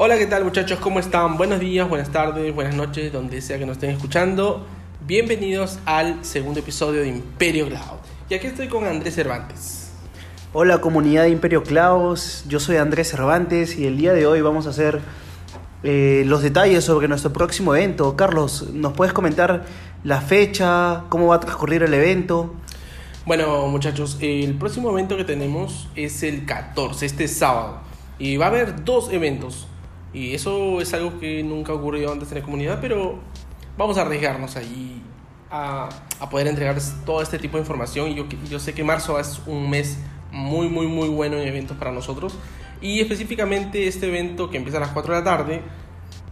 Hola, ¿qué tal muchachos? ¿Cómo están? Buenos días, buenas tardes, buenas noches, donde sea que nos estén escuchando. Bienvenidos al segundo episodio de Imperio Cloud. Y aquí estoy con Andrés Cervantes. Hola comunidad de Imperio Cloud, yo soy Andrés Cervantes y el día de hoy vamos a hacer eh, los detalles sobre nuestro próximo evento. Carlos, ¿nos puedes comentar la fecha, cómo va a transcurrir el evento? Bueno muchachos, el próximo evento que tenemos es el 14, este sábado. Y va a haber dos eventos. Y eso es algo que nunca ha ocurrido antes en la comunidad, pero vamos a arriesgarnos ahí a, a poder entregar todo este tipo de información. Y yo, yo sé que marzo es un mes muy, muy, muy bueno en eventos para nosotros. Y específicamente este evento que empieza a las 4 de la tarde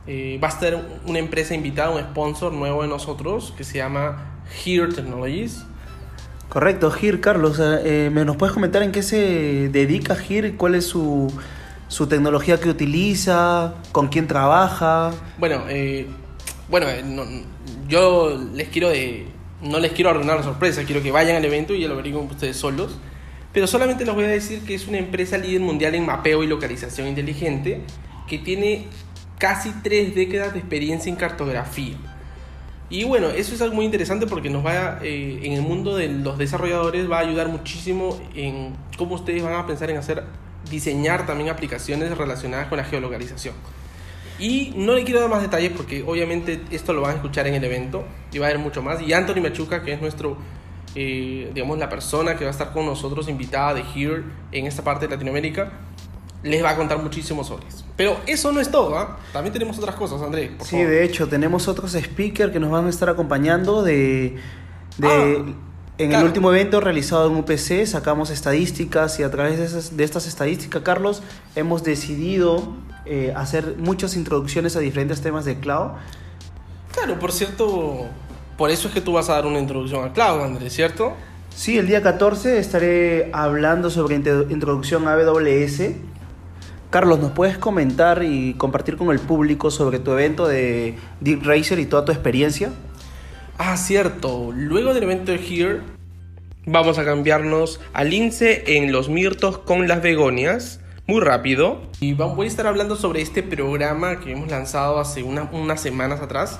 eh, va a estar una empresa invitada, un sponsor nuevo de nosotros que se llama Here Technologies. Correcto, Gir, Carlos, eh, ¿me nos puedes comentar en qué se dedica Gir? ¿Cuál es su, su tecnología que utiliza? ¿Con quién trabaja? Bueno, eh, bueno eh, no, yo les quiero de, no les quiero arruinar la sorpresa, quiero que vayan al evento y ya lo averigüen ustedes solos. Pero solamente les voy a decir que es una empresa líder mundial en mapeo y localización inteligente que tiene casi tres décadas de experiencia en cartografía. Y bueno, eso es algo muy interesante porque nos va eh, en el mundo de los desarrolladores va a ayudar muchísimo en cómo ustedes van a pensar en hacer diseñar también aplicaciones relacionadas con la geolocalización. Y no le quiero dar más detalles porque obviamente esto lo van a escuchar en el evento y va a haber mucho más. Y Anthony Machuca, que es nuestro, eh, digamos, la persona que va a estar con nosotros invitada de Here en esta parte de Latinoamérica, les va a contar muchísimo sobre eso. Pero eso no es todo, ¿ah? También tenemos otras cosas, André. Por sí, favor. de hecho, tenemos otros speakers que nos van a estar acompañando de... de Ah, en claro. el último evento realizado en UPC sacamos estadísticas y a través de, esas- de estas estadísticas, Carlos, hemos decidido eh, hacer muchas introducciones a diferentes temas de cloud. Claro, por cierto, por eso es que tú vas a dar una introducción a Cloud, André, ¿cierto? Sí, el día 14 estaré hablando sobre introdu- introducción a AWS. Carlos, ¿nos puedes comentar y compartir con el público sobre tu evento de Deep Racer y toda tu experiencia? Ah, cierto. Luego del evento Here, vamos a cambiarnos al lince en los mirtos con las begonias. Muy rápido. Y voy a estar hablando sobre este programa que hemos lanzado hace una- unas semanas atrás.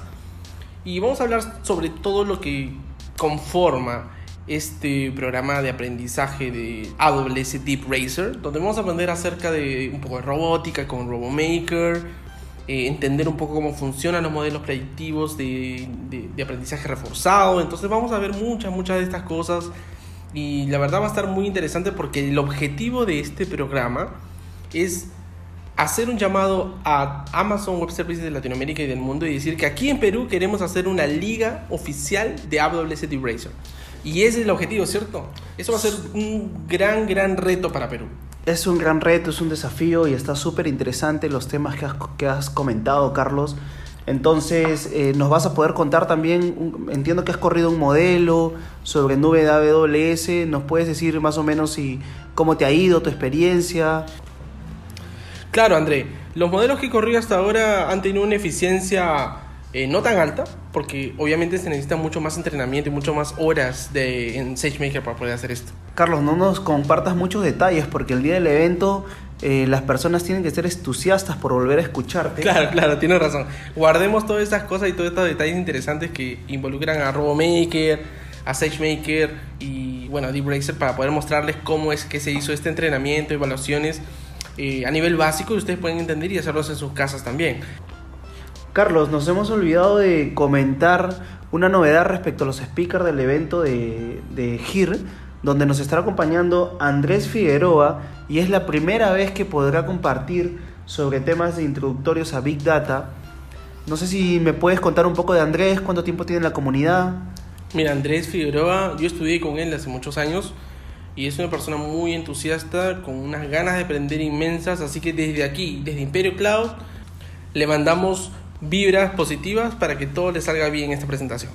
Y vamos a hablar sobre todo lo que conforma este programa de aprendizaje de AWS Deep Racer, donde vamos a aprender acerca de un poco de robótica con RoboMaker, eh, entender un poco cómo funcionan los modelos predictivos de, aprendizaje reforzado. Entonces vamos a ver muchas, muchas de estas cosas y la verdad va a estar muy interesante porque el objetivo de este programa es hacer un llamado a Amazon Web Services de Latinoamérica y del mundo y decir que aquí en Perú queremos hacer una liga oficial de AWS Deep Racer. Y ese es el objetivo, ¿cierto? Eso va a ser un gran, gran reto para Perú. Es un gran reto, es un desafío y está súper interesante los temas que has, que has comentado, Carlos. Entonces, eh, nos vas a poder contar también, entiendo que has corrido un modelo sobre nube de AWS, ¿nos puedes decir más o menos si, cómo te ha ido, tu experiencia? Claro, André, los modelos que he corrido hasta ahora han tenido una eficiencia eh, no tan alta, porque obviamente se necesita mucho más entrenamiento y mucho más horas de, en SageMaker para poder hacer esto. Carlos, no nos compartas muchos detalles porque el día del evento eh, las personas tienen que ser entusiastas por volver a escucharte. Claro, claro, tienes razón. Guardemos todas estas cosas y todos estos detalles interesantes que involucran a RoboMaker, a SageMaker y bueno, a Deep Racer para poder mostrarles cómo es que se hizo este entrenamiento, evaluaciones eh, a nivel básico y ustedes pueden entender y hacerlos en sus casas también. Carlos, nos hemos olvidado de comentar una novedad respecto a los speakers del evento de, de GIR, donde nos estará acompañando Andrés Figueroa y es la primera vez que podrá compartir sobre temas de introductorios a Big Data. No sé si me puedes contar un poco de Andrés, cuánto tiempo tiene en la comunidad. Mira, Andrés Figueroa, yo estudié con él hace muchos años y es una persona muy entusiasta, con unas ganas de aprender inmensas, así que desde aquí, desde Imperio Cloud, le mandamos vibras positivas para que todo le salga bien esta presentación.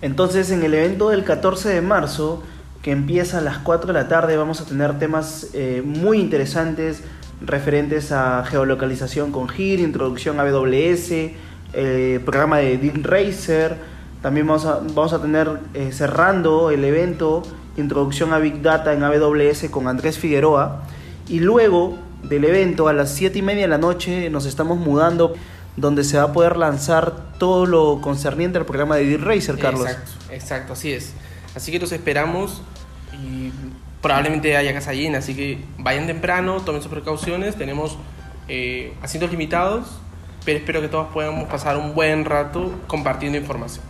Entonces, en el evento del 14 de marzo, que empieza a las 4 de la tarde, vamos a tener temas eh, muy interesantes referentes a geolocalización con GIR, introducción a AWS, eh, programa de Deep Racer. También vamos a, vamos a tener eh, cerrando el evento, introducción a Big Data en AWS con Andrés Figueroa. Y luego del evento, a las 7 y media de la noche, nos estamos mudando donde se va a poder lanzar todo lo concerniente al programa de D-Racer, Carlos. Exacto, exacto, así es. Así que los esperamos y probablemente haya casa llena, así que vayan temprano, tomen sus precauciones, tenemos eh, asientos limitados, pero espero que todos podamos pasar un buen rato compartiendo información.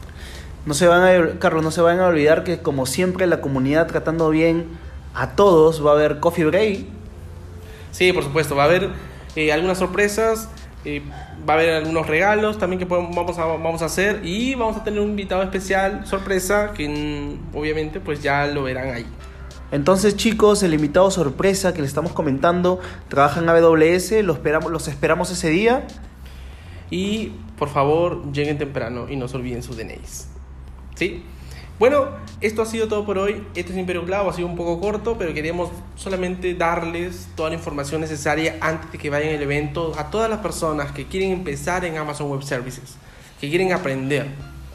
No se van a, Carlos, no se vayan a olvidar que como siempre la comunidad tratando bien a todos, va a haber coffee break. Sí, por supuesto, va a haber eh, algunas sorpresas, eh, va a haber algunos regalos también que vamos, a, vamos a hacer y vamos a tener un invitado especial, sorpresa, que obviamente pues ya lo verán ahí. Entonces chicos, el invitado sorpresa que le estamos comentando trabaja en AWS, lo esperamos, los esperamos ese día. Y por favor lleguen temprano y no se olviden sus DNIs. ¿Sí? Bueno, esto ha sido todo por hoy. Este es Imperio Cloud, ha sido un poco corto, pero queríamos solamente darles toda la información necesaria antes de que vayan al evento a todas las personas que quieren empezar en Amazon Web Services, que quieren aprender,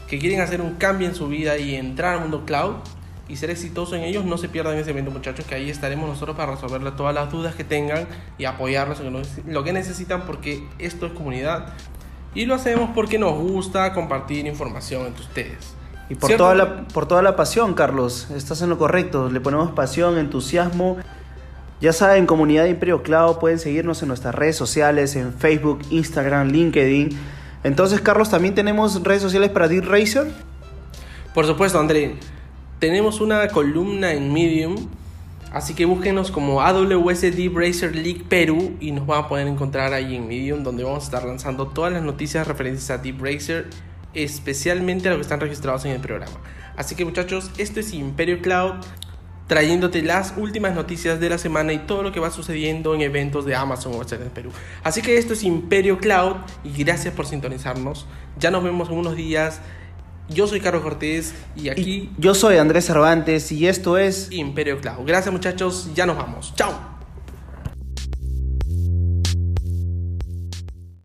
que quieren hacer un cambio en su vida y entrar al mundo cloud y ser exitoso en ellos, no se pierdan ese evento, muchachos, que ahí estaremos nosotros para resolverle todas las dudas que tengan y apoyarlos en lo que necesitan, porque esto es comunidad y lo hacemos porque nos gusta compartir información entre ustedes. Y por toda, la, por toda la pasión, Carlos, estás en lo correcto. Le ponemos pasión, entusiasmo. Ya saben, comunidad de Imperio Cloud, pueden seguirnos en nuestras redes sociales, en Facebook, Instagram, LinkedIn. Entonces, Carlos, ¿también tenemos redes sociales para Deep Racer? Por supuesto, André. Tenemos una columna en Medium, así que búsquenos como AWS Deep Racer League Perú y nos van a poder encontrar ahí en Medium, donde vamos a estar lanzando todas las noticias referentes a Deep Racer especialmente a los que están registrados en el programa. Así que muchachos, esto es Imperio Cloud trayéndote las últimas noticias de la semana y todo lo que va sucediendo en eventos de Amazon o en Perú. Así que esto es Imperio Cloud y gracias por sintonizarnos. Ya nos vemos en unos días. Yo soy Carlos Cortés y aquí... yo soy Andrés Cervantes y esto es... Imperio Cloud. Gracias muchachos, ya nos vamos. Chao.